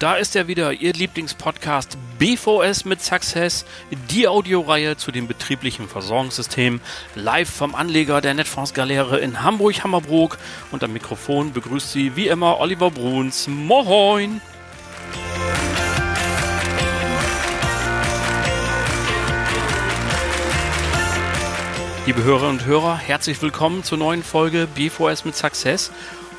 da ist er wieder, Ihr Lieblingspodcast BVS mit Success, die Audioreihe zu den betrieblichen Versorgungssystemen, live vom Anleger der Netfonds Galere in Hamburg-Hammerbrook. Und am Mikrofon begrüßt Sie wie immer Oliver Bruns. Moin! Liebe Hörerinnen und Hörer, herzlich willkommen zur neuen Folge BVS mit Success.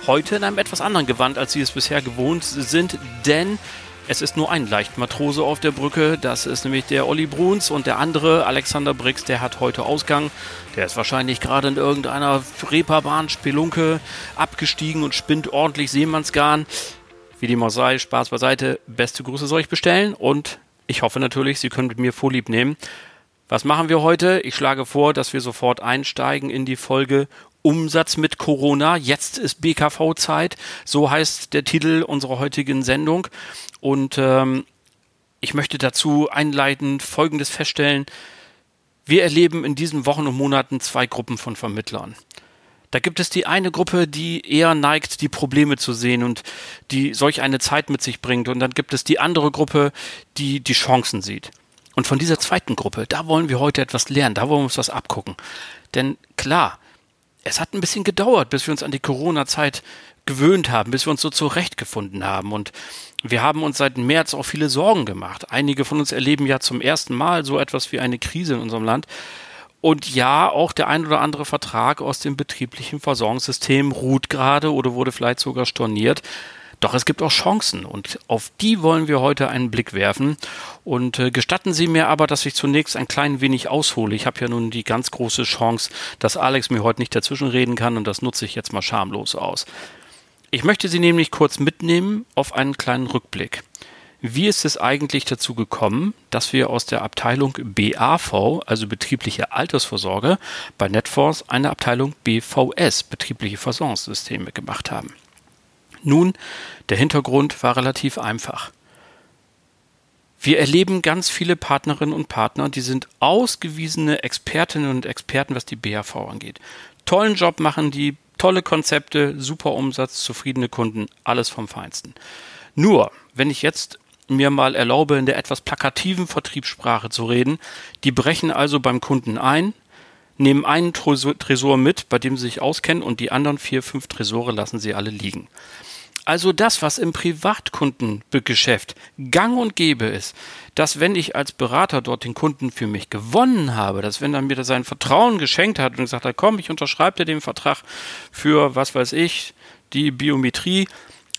Heute in einem etwas anderen Gewand, als Sie es bisher gewohnt sind, denn es ist nur ein Leichtmatrose auf der Brücke. Das ist nämlich der Olli Bruns und der andere, Alexander Brix, der hat heute Ausgang. Der ist wahrscheinlich gerade in irgendeiner Reeperbahn, Spelunke abgestiegen und spinnt ordentlich Seemannsgarn. Wie dem auch Spaß beiseite. Beste Grüße soll ich bestellen und ich hoffe natürlich, Sie können mit mir Vorlieb nehmen. Was machen wir heute? Ich schlage vor, dass wir sofort einsteigen in die Folge Umsatz mit Corona. Jetzt ist BKV-Zeit. So heißt der Titel unserer heutigen Sendung. Und ähm, ich möchte dazu einleitend Folgendes feststellen. Wir erleben in diesen Wochen und Monaten zwei Gruppen von Vermittlern. Da gibt es die eine Gruppe, die eher neigt, die Probleme zu sehen und die solch eine Zeit mit sich bringt. Und dann gibt es die andere Gruppe, die die Chancen sieht. Und von dieser zweiten Gruppe, da wollen wir heute etwas lernen, da wollen wir uns was abgucken. Denn klar, es hat ein bisschen gedauert, bis wir uns an die Corona-Zeit gewöhnt haben, bis wir uns so zurechtgefunden haben. Und wir haben uns seit März auch viele Sorgen gemacht. Einige von uns erleben ja zum ersten Mal so etwas wie eine Krise in unserem Land. Und ja, auch der ein oder andere Vertrag aus dem betrieblichen Versorgungssystem ruht gerade oder wurde vielleicht sogar storniert. Doch es gibt auch Chancen und auf die wollen wir heute einen Blick werfen. Und äh, gestatten Sie mir aber, dass ich zunächst ein klein wenig aushole. Ich habe ja nun die ganz große Chance, dass Alex mir heute nicht dazwischenreden kann und das nutze ich jetzt mal schamlos aus. Ich möchte Sie nämlich kurz mitnehmen auf einen kleinen Rückblick. Wie ist es eigentlich dazu gekommen, dass wir aus der Abteilung BAV, also betriebliche Altersvorsorge, bei Netforce eine Abteilung BVS, betriebliche Versorgungssysteme, gemacht haben? Nun, der Hintergrund war relativ einfach. Wir erleben ganz viele Partnerinnen und Partner, die sind ausgewiesene Expertinnen und Experten, was die BAV angeht. Tollen Job machen die, tolle Konzepte, super Umsatz, zufriedene Kunden, alles vom Feinsten. Nur, wenn ich jetzt mir mal erlaube, in der etwas plakativen Vertriebssprache zu reden, die brechen also beim Kunden ein, nehmen einen Tresor mit, bei dem sie sich auskennen, und die anderen vier, fünf Tresore lassen sie alle liegen. Also das, was im Privatkundengeschäft gang und gäbe ist, dass wenn ich als Berater dort den Kunden für mich gewonnen habe, dass wenn er mir sein Vertrauen geschenkt hat und gesagt hat, komm, ich unterschreibe dir den Vertrag für, was weiß ich, die Biometrie,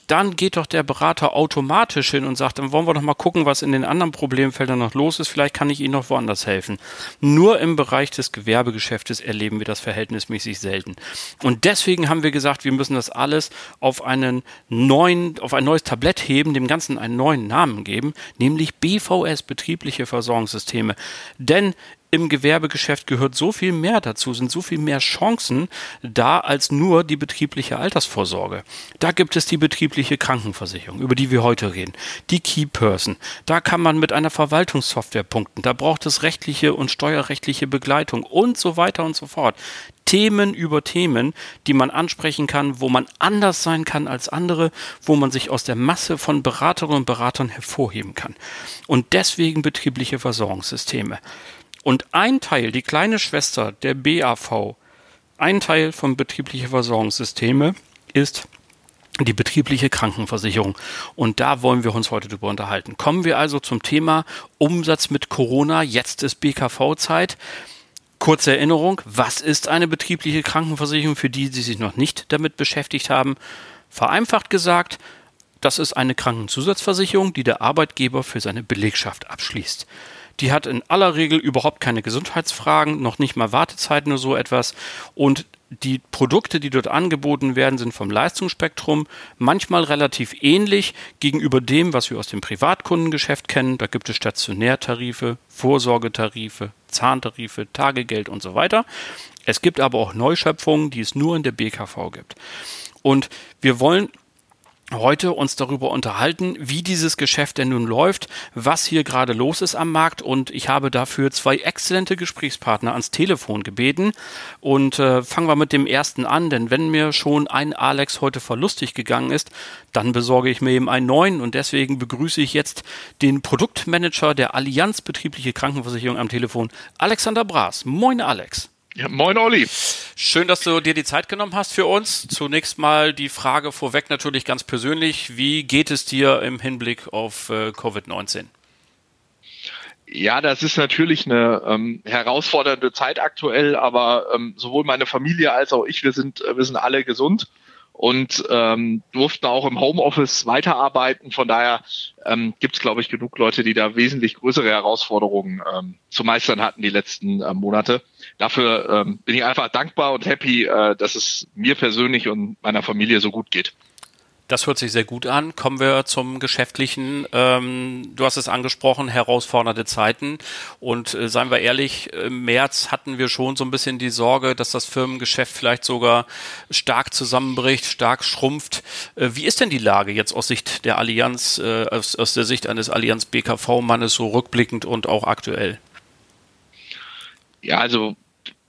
dann geht doch der Berater automatisch hin und sagt, dann wollen wir doch mal gucken, was in den anderen Problemfeldern noch los ist. Vielleicht kann ich Ihnen noch woanders helfen. Nur im Bereich des Gewerbegeschäftes erleben wir das verhältnismäßig selten. Und deswegen haben wir gesagt, wir müssen das alles auf einen neuen, auf ein neues Tablett heben, dem Ganzen einen neuen Namen geben, nämlich BVS, betriebliche Versorgungssysteme. Denn im Gewerbegeschäft gehört so viel mehr dazu, sind so viel mehr Chancen da als nur die betriebliche Altersvorsorge. Da gibt es die betriebliche Krankenversicherung, über die wir heute reden, die Key Person. Da kann man mit einer Verwaltungssoftware punkten. Da braucht es rechtliche und steuerrechtliche Begleitung und so weiter und so fort. Themen über Themen, die man ansprechen kann, wo man anders sein kann als andere, wo man sich aus der Masse von Beraterinnen und Beratern hervorheben kann. Und deswegen betriebliche Versorgungssysteme. Und ein Teil, die kleine Schwester der BAV, ein Teil von betriebliche Versorgungssysteme ist die betriebliche Krankenversicherung. Und da wollen wir uns heute drüber unterhalten. Kommen wir also zum Thema Umsatz mit Corona. Jetzt ist BKV-Zeit. Kurze Erinnerung, was ist eine betriebliche Krankenversicherung für die, die sich noch nicht damit beschäftigt haben? Vereinfacht gesagt, das ist eine Krankenzusatzversicherung, die der Arbeitgeber für seine Belegschaft abschließt. Die hat in aller Regel überhaupt keine Gesundheitsfragen, noch nicht mal Wartezeiten oder so etwas. Und die Produkte, die dort angeboten werden, sind vom Leistungsspektrum manchmal relativ ähnlich gegenüber dem, was wir aus dem Privatkundengeschäft kennen. Da gibt es Stationärtarife, Vorsorgetarife, Zahntarife, Tagegeld und so weiter. Es gibt aber auch Neuschöpfungen, die es nur in der BKV gibt. Und wir wollen heute uns darüber unterhalten, wie dieses Geschäft denn nun läuft, was hier gerade los ist am Markt und ich habe dafür zwei exzellente Gesprächspartner ans Telefon gebeten und äh, fangen wir mit dem ersten an, denn wenn mir schon ein Alex heute verlustig gegangen ist, dann besorge ich mir eben einen neuen und deswegen begrüße ich jetzt den Produktmanager der Allianz Betriebliche Krankenversicherung am Telefon, Alexander Braas. Moin Alex. Ja, moin Olli. Schön, dass du dir die Zeit genommen hast für uns. Zunächst mal die Frage vorweg natürlich ganz persönlich. Wie geht es dir im Hinblick auf äh, Covid-19? Ja, das ist natürlich eine ähm, herausfordernde Zeit aktuell, aber ähm, sowohl meine Familie als auch ich, wir sind, wir sind alle gesund und ähm, durften auch im Homeoffice weiterarbeiten. Von daher ähm, gibt es, glaube ich, genug Leute, die da wesentlich größere Herausforderungen ähm, zu meistern hatten die letzten äh, Monate. Dafür ähm, bin ich einfach dankbar und happy, äh, dass es mir persönlich und meiner Familie so gut geht. Das hört sich sehr gut an. Kommen wir zum Geschäftlichen. Ähm, du hast es angesprochen, herausfordernde Zeiten. Und äh, seien wir ehrlich, im März hatten wir schon so ein bisschen die Sorge, dass das Firmengeschäft vielleicht sogar stark zusammenbricht, stark schrumpft. Äh, wie ist denn die Lage jetzt aus Sicht der Allianz, äh, aus, aus der Sicht eines Allianz BKV-Mannes so rückblickend und auch aktuell? Ja, also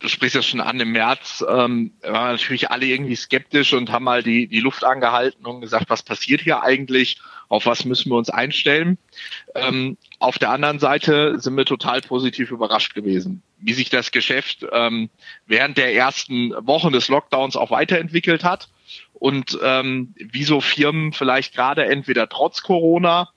du sprichst das schon an, im März ähm, waren natürlich alle irgendwie skeptisch und haben mal die, die Luft angehalten und gesagt, was passiert hier eigentlich? Auf was müssen wir uns einstellen? Ähm, auf der anderen Seite sind wir total positiv überrascht gewesen, wie sich das Geschäft ähm, während der ersten Wochen des Lockdowns auch weiterentwickelt hat und ähm, wie so Firmen vielleicht gerade entweder trotz Corona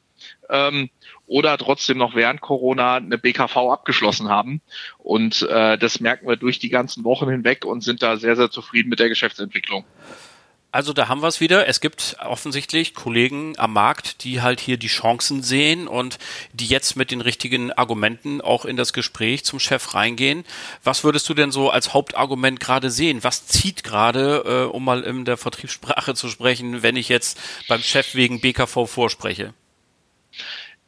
ähm, oder trotzdem noch während Corona eine BKV abgeschlossen haben. Und äh, das merken wir durch die ganzen Wochen hinweg und sind da sehr, sehr zufrieden mit der Geschäftsentwicklung. Also da haben wir es wieder. Es gibt offensichtlich Kollegen am Markt, die halt hier die Chancen sehen und die jetzt mit den richtigen Argumenten auch in das Gespräch zum Chef reingehen. Was würdest du denn so als Hauptargument gerade sehen? Was zieht gerade, äh, um mal in der Vertriebssprache zu sprechen, wenn ich jetzt beim Chef wegen BKV vorspreche?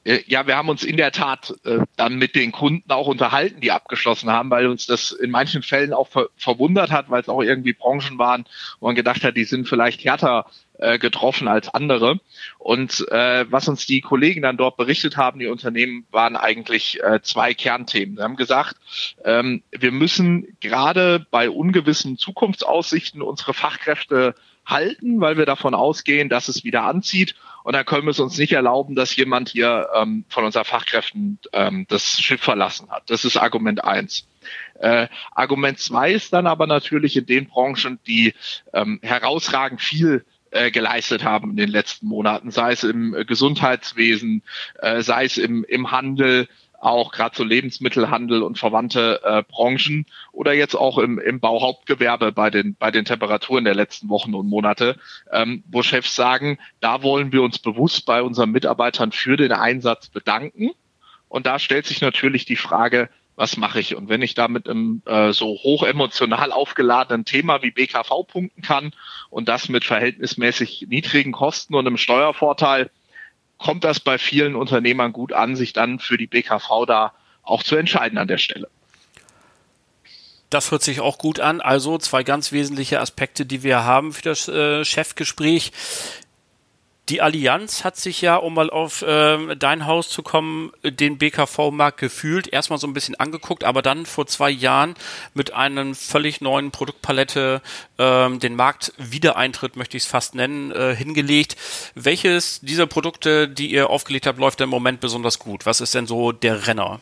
Äh, ja, wir haben uns in der Tat äh, dann mit den Kunden auch unterhalten, die abgeschlossen haben, weil uns das in manchen Fällen auch ver verwundert hat, weil es auch irgendwie Branchen waren, wo man gedacht hat, die sind vielleicht härter äh, getroffen als andere. Und äh, was uns die Kollegen dann dort berichtet haben, die Unternehmen, waren eigentlich äh, zwei Kernthemen. Sie haben gesagt, ähm, wir müssen gerade bei ungewissen Zukunftsaussichten unsere Fachkräfte halten, weil wir davon ausgehen, dass es wieder anzieht. Und dann können wir es uns nicht erlauben, dass jemand hier ähm, von unseren Fachkräften ähm, das Schiff verlassen hat. Das ist Argument eins. Äh, Argument zwei ist dann aber natürlich in den Branchen, die ähm, herausragend viel äh, geleistet haben in den letzten Monaten, sei es im Gesundheitswesen, äh, sei es im, im Handel, auch gerade so Lebensmittelhandel und verwandte äh, Branchen oder jetzt auch im, im Bauhauptgewerbe bei den, bei den Temperaturen der letzten Wochen und Monate, ähm, wo Chefs sagen, da wollen wir uns bewusst bei unseren Mitarbeitern für den Einsatz bedanken. Und da stellt sich natürlich die Frage, was mache ich? Und wenn ich da mit einem äh, so hoch emotional aufgeladenen Thema wie BKV punkten kann und das mit verhältnismäßig niedrigen Kosten und einem Steuervorteil, kommt das bei vielen Unternehmern gut an, sich dann für die BKV da auch zu entscheiden an der Stelle. Das hört sich auch gut an. Also zwei ganz wesentliche Aspekte, die wir haben für das äh, Chefgespräch. Die Allianz hat sich ja, um mal auf äh, dein Haus zu kommen, den BKV-Markt gefühlt, erstmal so ein bisschen angeguckt, aber dann vor zwei Jahren mit einem völlig neuen Produktpalette äh, den Marktwiedereintritt, möchte ich es fast nennen, äh, hingelegt. Welches dieser Produkte, die ihr aufgelegt habt, läuft im Moment besonders gut? Was ist denn so der Renner?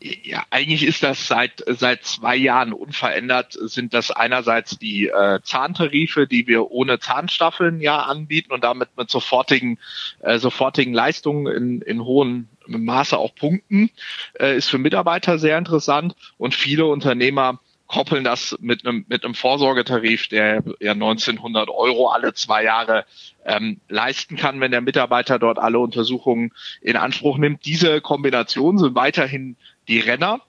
Ja, eigentlich ist das seit seit zwei Jahren unverändert. Sind das einerseits die äh, Zahntarife, die wir ohne Zahnstaffeln ja anbieten und damit mit sofortigen äh, sofortigen Leistungen in, in hohem Maße auch punkten, äh, ist für Mitarbeiter sehr interessant und viele Unternehmer koppeln das mit einem mit einem Vorsorgetarif, der ja 1900 Euro alle zwei Jahre ähm, leisten kann, wenn der Mitarbeiter dort alle Untersuchungen in Anspruch nimmt. Diese Kombinationen sind weiterhin die Renner.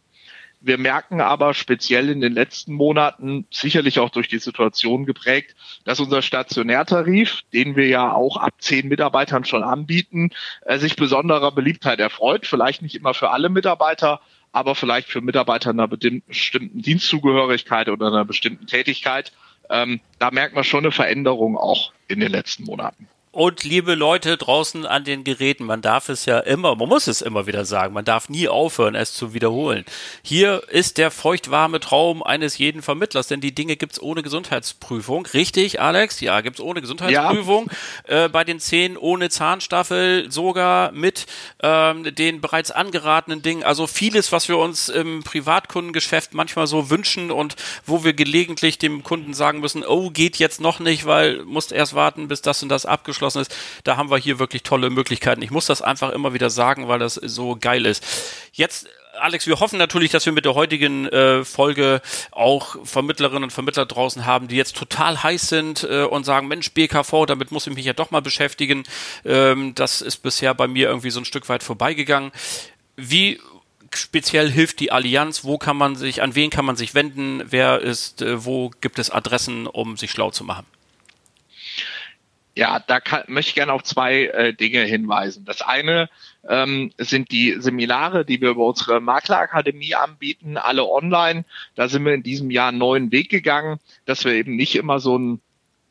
Wir merken aber speziell in den letzten Monaten, sicherlich auch durch die Situation geprägt, dass unser Stationärtarif, den wir ja auch ab zehn Mitarbeitern schon anbieten, äh, sich besonderer Beliebtheit erfreut. Vielleicht nicht immer für alle Mitarbeiter, aber vielleicht für Mitarbeiter einer bestimmten Dienstzugehörigkeit oder einer bestimmten Tätigkeit ähm, da merkt man schon eine Veränderung auch in den letzten Monaten. Und liebe Leute draußen an den Geräten, man darf es ja immer, man muss es immer wieder sagen, man darf nie aufhören, es zu wiederholen. Hier ist der feuchtwarme Traum eines jeden Vermittlers, denn die Dinge gibt's ohne Gesundheitsprüfung. Richtig, Alex? Ja, gibt's ohne Gesundheitsprüfung. Ja. Äh, bei den Zähnen ohne Zahnstaffel, sogar mit ähm, den bereits angeratenen Dingen. Also vieles, was wir uns im Privatkundengeschäft manchmal so wünschen und wo wir gelegentlich dem Kunden sagen müssen, oh, geht jetzt noch nicht, weil musst erst warten, bis das und das abgeschlossen abgeschlossen ist. Da haben wir hier wirklich tolle Möglichkeiten. Ich muss das einfach immer wieder sagen, weil das so geil ist. Jetzt Alex, wir hoffen natürlich, dass wir mit der heutigen äh, Folge auch Vermittlerinnen und Vermittler draußen haben, die jetzt total heiß sind äh, und sagen, Mensch, BKV, damit muss ich mich ja doch mal beschäftigen. Ähm, das ist bisher bei mir irgendwie so ein Stück weit vorbeigegangen. Wie speziell hilft die Allianz? Wo kann man sich, an wen kann man sich wenden? Wer ist, äh, wo gibt es Adressen, um sich schlau zu machen? Ja, da kann, möchte ich gerne auf zwei äh, Dinge hinweisen. Das eine ähm, sind die Seminare, die wir über unsere Maklerakademie anbieten, alle online. Da sind wir in diesem Jahr einen neuen Weg gegangen, dass wir eben nicht immer so ein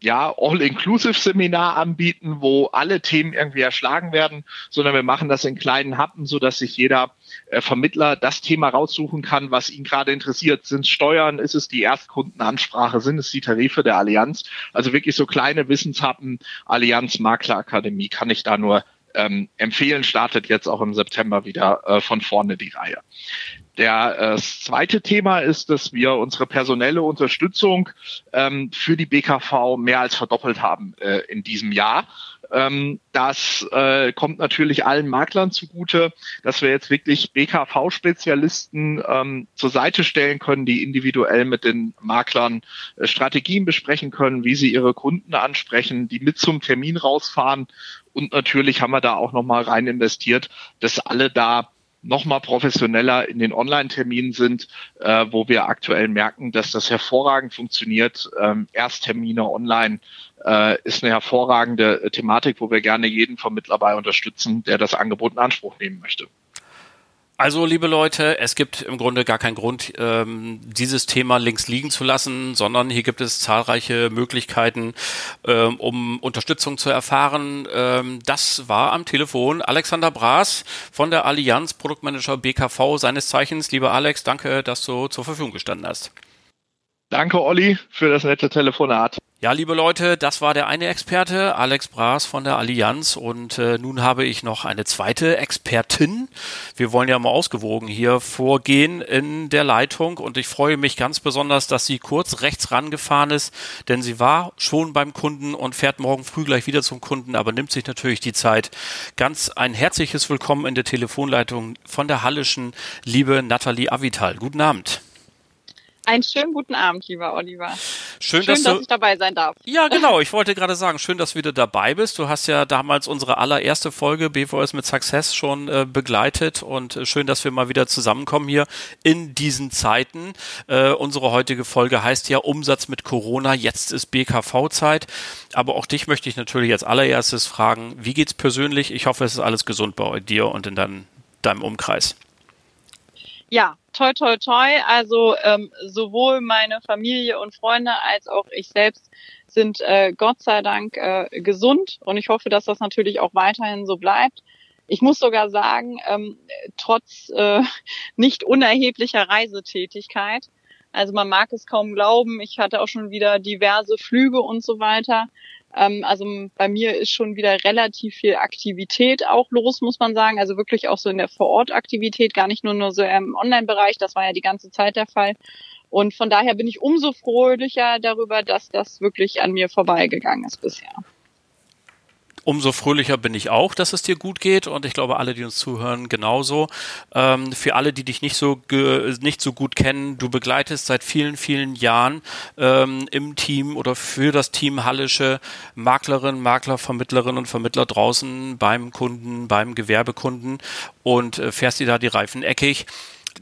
ja, All-Inclusive-Seminar anbieten, wo alle Themen irgendwie erschlagen werden, sondern wir machen das in kleinen Happen, so dass sich jeder äh, Vermittler das Thema raussuchen kann, was ihn gerade interessiert. Sind es Steuern? Ist es die Erstkundenansprache? Sind es die Tarife der Allianz? Also wirklich so kleine Wissenshappen. Allianz Maklerakademie kann ich da nur ähm, empfehlen, startet jetzt auch im September wieder äh, von vorne die Reihe. Der, äh, das zweite Thema ist, dass wir unsere personelle Unterstützung ähm, für die BKV mehr als verdoppelt haben äh, in diesem Jahr. Ähm, das äh, kommt natürlich allen Maklern zugute, dass wir jetzt wirklich BKV-Spezialisten ähm, zur Seite stellen können, die individuell mit den Maklern äh, Strategien besprechen können, wie sie ihre Kunden ansprechen, die mit zum Termin rausfahren. Und natürlich haben wir da auch nochmal rein investiert, dass alle da nochmal professioneller in den Online-Terminen sind, äh, wo wir aktuell merken, dass das hervorragend funktioniert. Ähm, Ersttermine online äh, ist eine hervorragende Thematik, wo wir gerne jeden Vermittler bei unterstützen, der das Angebot in Anspruch nehmen möchte. Also, liebe Leute, es gibt im Grunde gar keinen Grund, ähm, dieses Thema links liegen zu lassen, sondern hier gibt es zahlreiche Möglichkeiten, ähm, um Unterstützung zu erfahren. Ähm, das war am Telefon Alexander Braas von der Allianz Produktmanager BKV seines Zeichens. Lieber Alex, danke, dass du zur Verfügung gestanden hast. Danke, Olli, für das nette Telefonat. Ja, liebe Leute, das war der eine Experte, Alex Braas von der Allianz. Und äh, nun habe ich noch eine zweite Expertin. Wir wollen ja mal ausgewogen hier vorgehen in der Leitung. Und ich freue mich ganz besonders, dass sie kurz rechts rangefahren ist, denn sie war schon beim Kunden und fährt morgen früh gleich wieder zum Kunden, aber nimmt sich natürlich die Zeit. Ganz ein herzliches Willkommen in der Telefonleitung von der Hallischen, liebe Nathalie Avital. Guten Abend. Einen schönen guten Abend, lieber Oliver. Schön, schön dass, dass ich dabei sein darf. Ja, genau. Ich wollte gerade sagen, schön, dass du wieder dabei bist. Du hast ja damals unsere allererste Folge BVS mit Success schon äh, begleitet und äh, schön, dass wir mal wieder zusammenkommen hier in diesen Zeiten. Äh, unsere heutige Folge heißt ja Umsatz mit Corona. Jetzt ist BKV-Zeit. Aber auch dich möchte ich natürlich als allererstes fragen, wie geht's persönlich? Ich hoffe, es ist alles gesund bei dir und in dein, deinem Umkreis. Ja, toi, toi, toi. Also ähm, sowohl meine Familie und Freunde als auch ich selbst sind äh, Gott sei Dank äh, gesund und ich hoffe, dass das natürlich auch weiterhin so bleibt. Ich muss sogar sagen, ähm, trotz äh, nicht unerheblicher Reisetätigkeit, also man mag es kaum glauben, ich hatte auch schon wieder diverse Flüge und so weiter. Ähm, also bei mir ist schon wieder relativ viel Aktivität auch los, muss man sagen. Also wirklich auch so in der Vorortaktivität, gar nicht nur, nur so im Online-Bereich. Das war ja die ganze Zeit der Fall. Und von daher bin ich umso fröhlicher darüber, dass das wirklich an mir vorbeigegangen ist bisher umso fröhlicher bin ich auch, dass es dir gut geht und ich glaube, alle, die uns zuhören, genauso. Ähm, für alle, die dich nicht so nicht so gut kennen, du begleitest seit vielen, vielen Jahren ähm, im Team oder für das Team Hallische Maklerinnen, Makler, Vermittlerinnen und Vermittler draußen beim Kunden, beim Gewerbekunden und äh, fährst dir da die Reifen eckig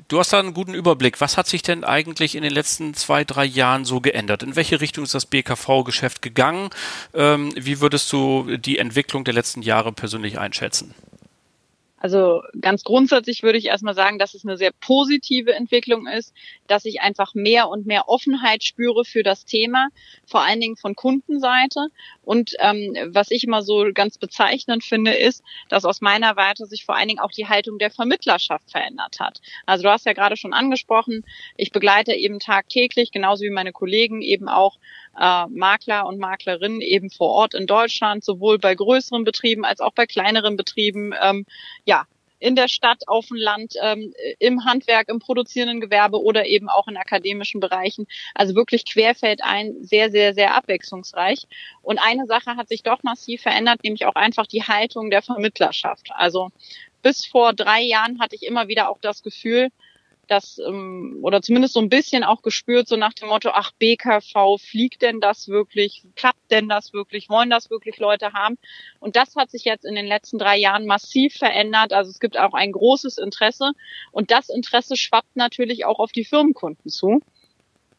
du hast da einen guten Überblick. Was hat sich denn eigentlich in den letzten zwei, drei Jahren so geändert? In welche Richtung ist das BKV-Geschäft gegangen? Ähm, wie würdest du die Entwicklung der letzten Jahre persönlich einschätzen? Also ganz grundsätzlich würde ich erstmal sagen, dass es eine sehr positive Entwicklung ist, dass ich einfach mehr und mehr Offenheit spüre für das Thema, vor allen Dingen von Kundenseite. Und ähm, was ich immer so ganz bezeichnend finde, ist, dass aus meiner Warte sich vor allen Dingen auch die Haltung der Vermittlerschaft verändert hat. Also du hast ja gerade schon angesprochen, ich begleite eben tagtäglich, genauso wie meine Kollegen, eben auch äh, Makler und Maklerinnen eben vor Ort in Deutschland, sowohl bei größeren Betrieben als auch bei kleineren Betrieben, ähm, ja, in der Stadt, auf dem Land, ähm, im Handwerk, im produzierenden Gewerbe oder eben auch in akademischen Bereichen. Also wirklich querfeld ein, sehr, sehr, sehr abwechslungsreich. Und eine Sache hat sich doch massiv verändert, nämlich auch einfach die Haltung der Vermittlerschaft. Also bis vor drei Jahren hatte ich immer wieder auch das Gefühl, das ähm, oder zumindest so ein bisschen auch gespürt, so nach dem Motto, ach BKV, fliegt denn das wirklich, klappt denn das wirklich, wollen das wirklich Leute haben? Und das hat sich jetzt in den letzten drei Jahren massiv verändert. Also es gibt auch ein großes Interesse und das Interesse schwappt natürlich auch auf die Firmenkunden zu.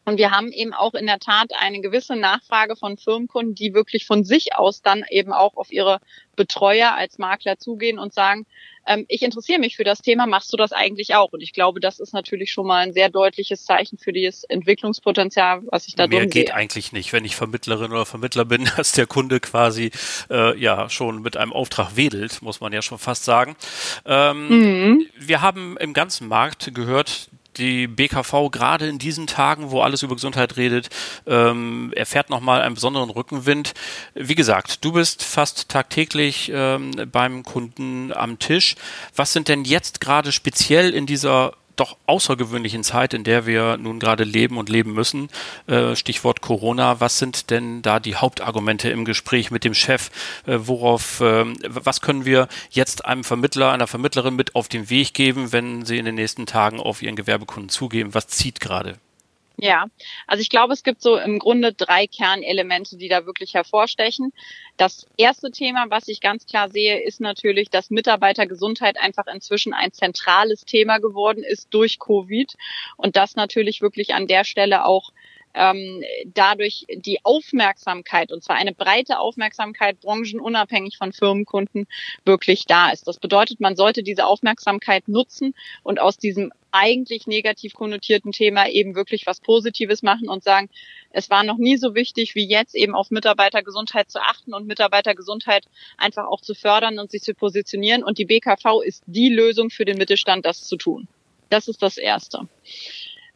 Und wir haben eben auch in der Tat eine gewisse Nachfrage von Firmenkunden, die wirklich von sich aus dann eben auch auf ihre Betreuer als Makler zugehen und sagen, ähm, ich interessiere mich für das Thema, machst du das eigentlich auch? Und ich glaube, das ist natürlich schon mal ein sehr deutliches Zeichen für das Entwicklungspotenzial, was ich da Mehr drin geht sehe. eigentlich nicht, wenn ich Vermittlerin oder Vermittler bin, dass der Kunde quasi äh, ja schon mit einem Auftrag wedelt, muss man ja schon fast sagen. Ähm, mhm. Wir haben im ganzen Markt gehört, die BKV gerade in diesen Tagen, wo alles über Gesundheit redet, ähm, erfährt nochmal einen besonderen Rückenwind. Wie gesagt, du bist fast tagtäglich ähm, beim Kunden am Tisch. Was sind denn jetzt gerade speziell in dieser doch außergewöhnlichen Zeit, in der wir nun gerade leben und leben müssen, äh, Stichwort Corona, was sind denn da die Hauptargumente im Gespräch mit dem Chef? Äh, worauf, äh, was können wir jetzt einem Vermittler, einer Vermittlerin mit auf den Weg geben, wenn sie in den nächsten Tagen auf ihren Gewerbekunden zugeben? Was zieht gerade? Ja, also ich glaube, es gibt so im Grunde drei Kernelemente, die da wirklich hervorstechen. Das erste Thema, was ich ganz klar sehe, ist natürlich, dass Mitarbeitergesundheit einfach inzwischen ein zentrales Thema geworden ist durch Covid und das natürlich wirklich an der Stelle auch ähm, dadurch die Aufmerksamkeit, und zwar eine breite Aufmerksamkeit, branchenunabhängig von Firmenkunden, wirklich da ist. Das bedeutet, man sollte diese Aufmerksamkeit nutzen und aus diesem eigentlich negativ konnotierten Thema eben wirklich was Positives machen und sagen, es war noch nie so wichtig wie jetzt eben auf Mitarbeitergesundheit zu achten und Mitarbeitergesundheit einfach auch zu fördern und sich zu positionieren. Und die BKV ist die Lösung für den Mittelstand, das zu tun. Das ist das Erste.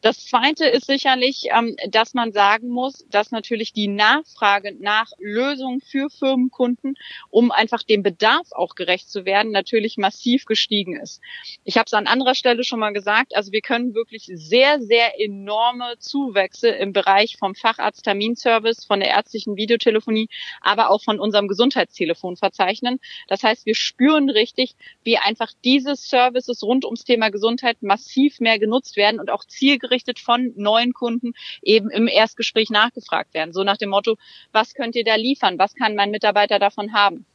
Das Zweite ist sicherlich, ähm, dass man sagen muss, dass natürlich die Nachfrage nach Lösungen für Firmenkunden, um einfach dem Bedarf auch gerecht zu werden, natürlich massiv gestiegen ist. Ich habe es an anderer Stelle schon mal gesagt, also wir können wirklich sehr, sehr enorme Zuwächse im Bereich vom Facharzt-Terminservice, von der ärztlichen Videotelefonie, aber auch von unserem Gesundheitstelefon verzeichnen. Das heißt, wir spüren richtig, wie einfach diese Services rund ums Thema Gesundheit massiv mehr genutzt werden und auch zielgerichtet zielgerichtet von neuen Kunden eben im Erstgespräch nachgefragt werden. So nach dem Motto, was könnt ihr da liefern? Was kann mein Mitarbeiter davon haben?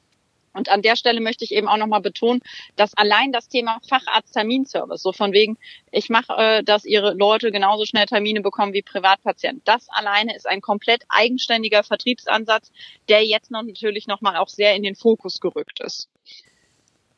Und an der Stelle möchte ich eben auch nochmal betonen, dass allein das Thema Facharzt-Terminservice, so von wegen, ich mache, äh, dass ihre Leute genauso schnell Termine bekommen wie Privatpatienten, das alleine ist ein komplett eigenständiger Vertriebsansatz, der jetzt noch natürlich nochmal auch sehr in den Fokus gerückt ist.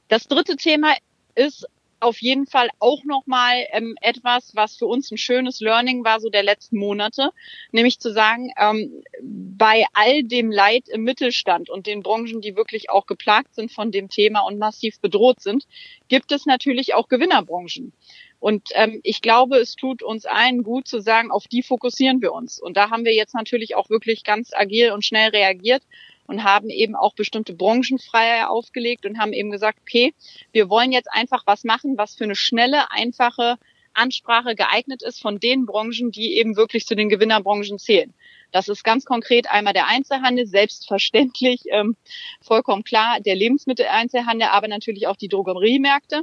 Das dritte Thema ist auf jeden Fall auch nochmal ähm, etwas, was für uns ein schönes Learning war, so der letzten Monate, nämlich zu sagen, ähm, bei all dem Leid im Mittelstand und den Branchen, die wirklich auch geplagt sind von dem Thema und massiv bedroht sind, gibt es natürlich auch Gewinnerbranchen. Und ähm, ich glaube, es tut uns allen gut zu sagen, auf die fokussieren wir uns. Und da haben wir jetzt natürlich auch wirklich ganz agil und schnell reagiert und haben eben auch bestimmte Branchenfreiheit aufgelegt und haben eben gesagt, okay, wir wollen jetzt einfach was machen, was für eine schnelle, einfache Ansprache geeignet ist von den Branchen, die eben wirklich zu den Gewinnerbranchen zählen. Das ist ganz konkret einmal der Einzelhandel, selbstverständlich, ähm, vollkommen klar, der Lebensmitteleinzelhandel, aber natürlich auch die Drogeriemärkte.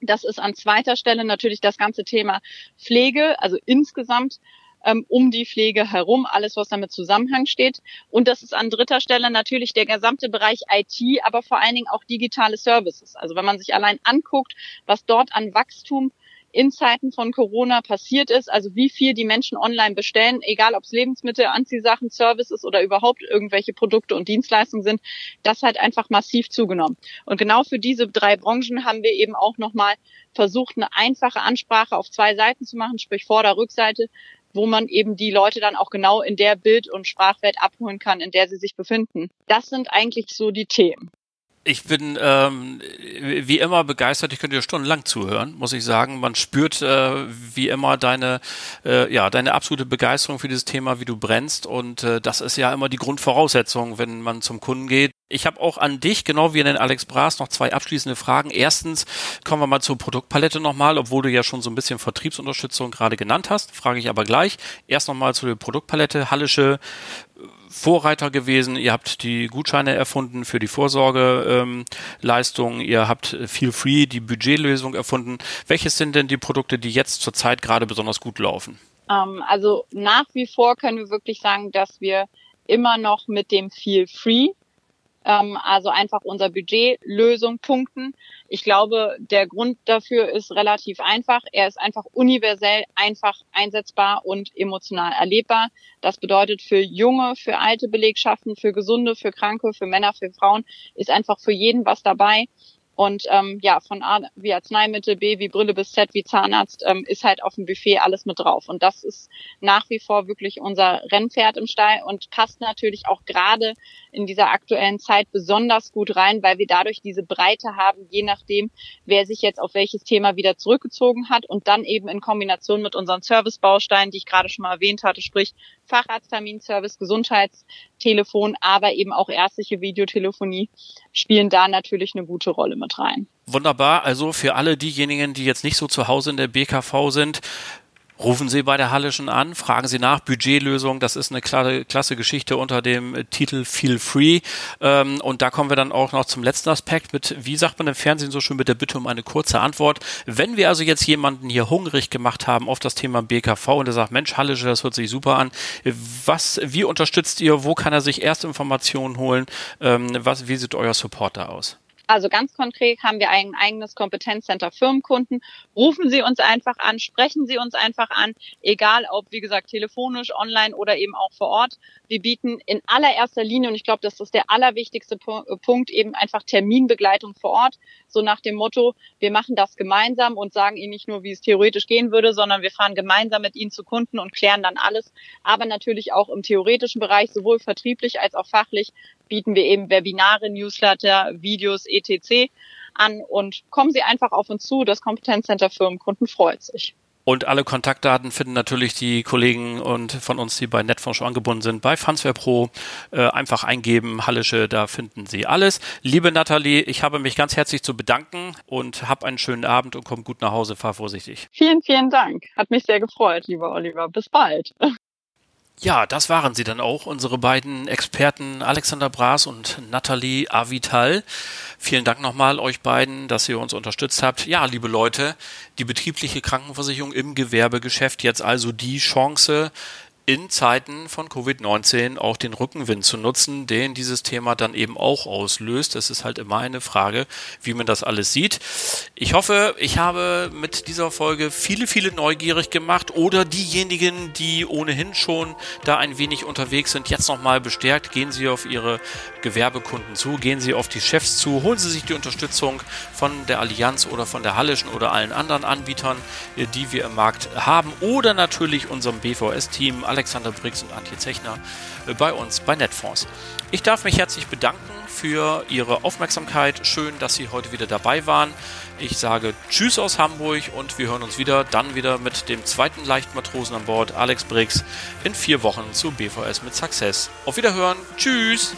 Das ist an zweiter Stelle natürlich das ganze Thema Pflege, also insgesamt ähm, um die Pflege herum, alles, was damit Zusammenhang steht. Und das ist an dritter Stelle natürlich der gesamte Bereich IT, aber vor allen Dingen auch digitale Services. Also wenn man sich allein anguckt, was dort an Wachstum in Zeiten von Corona passiert ist, also wie viel die Menschen online bestellen, egal ob es Lebensmittel, Anziehsachen, Services oder überhaupt irgendwelche Produkte und Dienstleistungen sind, das hat einfach massiv zugenommen. Und genau für diese drei Branchen haben wir eben auch nochmal versucht, eine einfache Ansprache auf zwei Seiten zu machen, sprich Vorder-, Rückseite, wo man eben die Leute dann auch genau in der Bild- und Sprachwelt abholen kann, in der sie sich befinden. Das sind eigentlich so die Themen. Ich bin ähm, wie immer begeistert. Ich könnte dir stundenlang zuhören, muss ich sagen. Man spürt äh, wie immer deine, äh, ja, deine absolute Begeisterung für dieses Thema, wie du brennst. Und äh, das ist ja immer die Grundvoraussetzung, wenn man zum Kunden geht. Ich habe auch an dich, genau wie an den Alex Braas, noch zwei abschließende Fragen. Erstens kommen wir mal zur Produktpalette nochmal, obwohl du ja schon so ein bisschen Vertriebsunterstützung gerade genannt hast, frage ich aber gleich. Erst nochmal zu der Produktpalette. Hallische Vorreiter gewesen. Ihr habt die Gutscheine erfunden für die Vorsorgeleistung. Ähm, ihr habt Feel Free, die Budgetlösung erfunden. Welches sind denn die Produkte, die jetzt zurzeit gerade besonders gut laufen? Ähm, also nach wie vor können wir wirklich sagen, dass wir immer noch mit dem Feel Free ähm, also einfach unser Budgetlösung punkten. Ich glaube, der Grund dafür ist relativ einfach. Er ist einfach universell, einfach einsetzbar und emotional erlebbar. Das bedeutet für junge, für alte Belegschaften, für gesunde, für Kranke, für Männer, für Frauen ist einfach für jeden was dabei. Und ähm, ja, von A wie Arzneimittel, B wie Brille bis Z wie Zahnarzt ähm, ist halt auf dem Buffet alles mit drauf. Und das ist nach wie vor wirklich unser Rennpferd im Stall und passt natürlich auch gerade in dieser aktuellen Zeit besonders gut rein, weil wir dadurch diese Breite haben, je nachdem, wer sich jetzt auf welches Thema wieder zurückgezogen hat und dann eben in Kombination mit unseren Servicebausteinen, die ich gerade schon mal erwähnt hatte, sprich Facharztterminservice, Gesundheitstelefon, aber eben auch ärztliche Videotelefonie spielen da natürlich eine gute Rolle mit rein. Wunderbar. Also für alle diejenigen, die jetzt nicht so zu Hause in der BKV sind, Rufen Sie bei der Hallischen an, fragen Sie nach, Budgetlösung, das ist eine klasse, klasse Geschichte unter dem Titel Feel Free. Ähm, und da kommen wir dann auch noch zum letzten Aspekt mit, wie sagt man im Fernsehen so schön, mit der Bitte um eine kurze Antwort. Wenn wir also jetzt jemanden hier hungrig gemacht haben auf das Thema BKV und der sagt, Mensch, Hallische, das hört sich super an, was, wie unterstützt ihr, wo kann er sich Erstinformationen holen, ähm, was, wie sieht euer Support da aus? Also ganz konkret haben wir ein eigenes Kompetenzcenter Firmenkunden. Rufen Sie uns einfach an, sprechen Sie uns einfach an, egal ob, wie gesagt, telefonisch, online oder eben auch vor Ort. Wir bieten in allererster Linie, und ich glaube, das ist der allerwichtigste äh, Punkt, eben einfach Terminbegleitung vor Ort. So nach dem Motto, wir machen das gemeinsam und sagen Ihnen nicht nur, wie es theoretisch gehen würde, sondern wir fahren gemeinsam mit Ihnen zu Kunden und klären dann alles. Aber natürlich auch im theoretischen Bereich, sowohl vertrieblich als auch fachlich, bieten wir eben Webinare, Newsletter, Videos, etc. an und kommen Sie einfach auf uns zu. Das Kompetenzcenter Firmenkunden freut sich. Und alle Kontaktdaten finden natürlich die Kollegen und von uns, die bei Netfonds schon angebunden sind, bei Fansware Pro. Äh, einfach eingeben, Hallische, da finden Sie alles. Liebe Nathalie, ich habe mich ganz herzlich zu bedanken und hab einen schönen Abend und komm gut nach Hause, fahr vorsichtig. Vielen, vielen Dank. Hat mich sehr gefreut, lieber Oliver. Bis bald. Ja, das waren sie dann auch, unsere beiden Experten Alexander Braas und Nathalie Avital. Vielen Dank nochmal euch beiden, dass ihr uns unterstützt habt. Ja, liebe Leute, die betriebliche Krankenversicherung im Gewerbegeschäft jetzt also die Chance, in Zeiten von Covid-19 auch den Rückenwind zu nutzen, den dieses Thema dann eben auch auslöst. Es ist halt immer eine Frage, wie man das alles sieht. Ich hoffe, ich habe mit dieser Folge viele, viele neugierig gemacht oder diejenigen, die ohnehin schon da ein wenig unterwegs sind, jetzt nochmal bestärkt. Gehen Sie auf Ihre Gewerbekunden zu, gehen Sie auf die Chefs zu, holen Sie sich die Unterstützung von der Allianz oder von der Hallischen oder allen anderen Anbietern, die wir im Markt haben oder natürlich unserem BVS-Team Alexander Briggs und Antje Zechner äh, bei uns bei Netfonds. Ich darf mich herzlich bedanken für Ihre Aufmerksamkeit. Schön, dass Sie heute wieder dabei waren. Ich sage Tschüss aus Hamburg und wir hören uns wieder, dann wieder mit dem zweiten Leichtmatrosen an Bord, Alex Briggs, in vier Wochen zu BVS mit Success. Auf Wiederhören. Tschüss.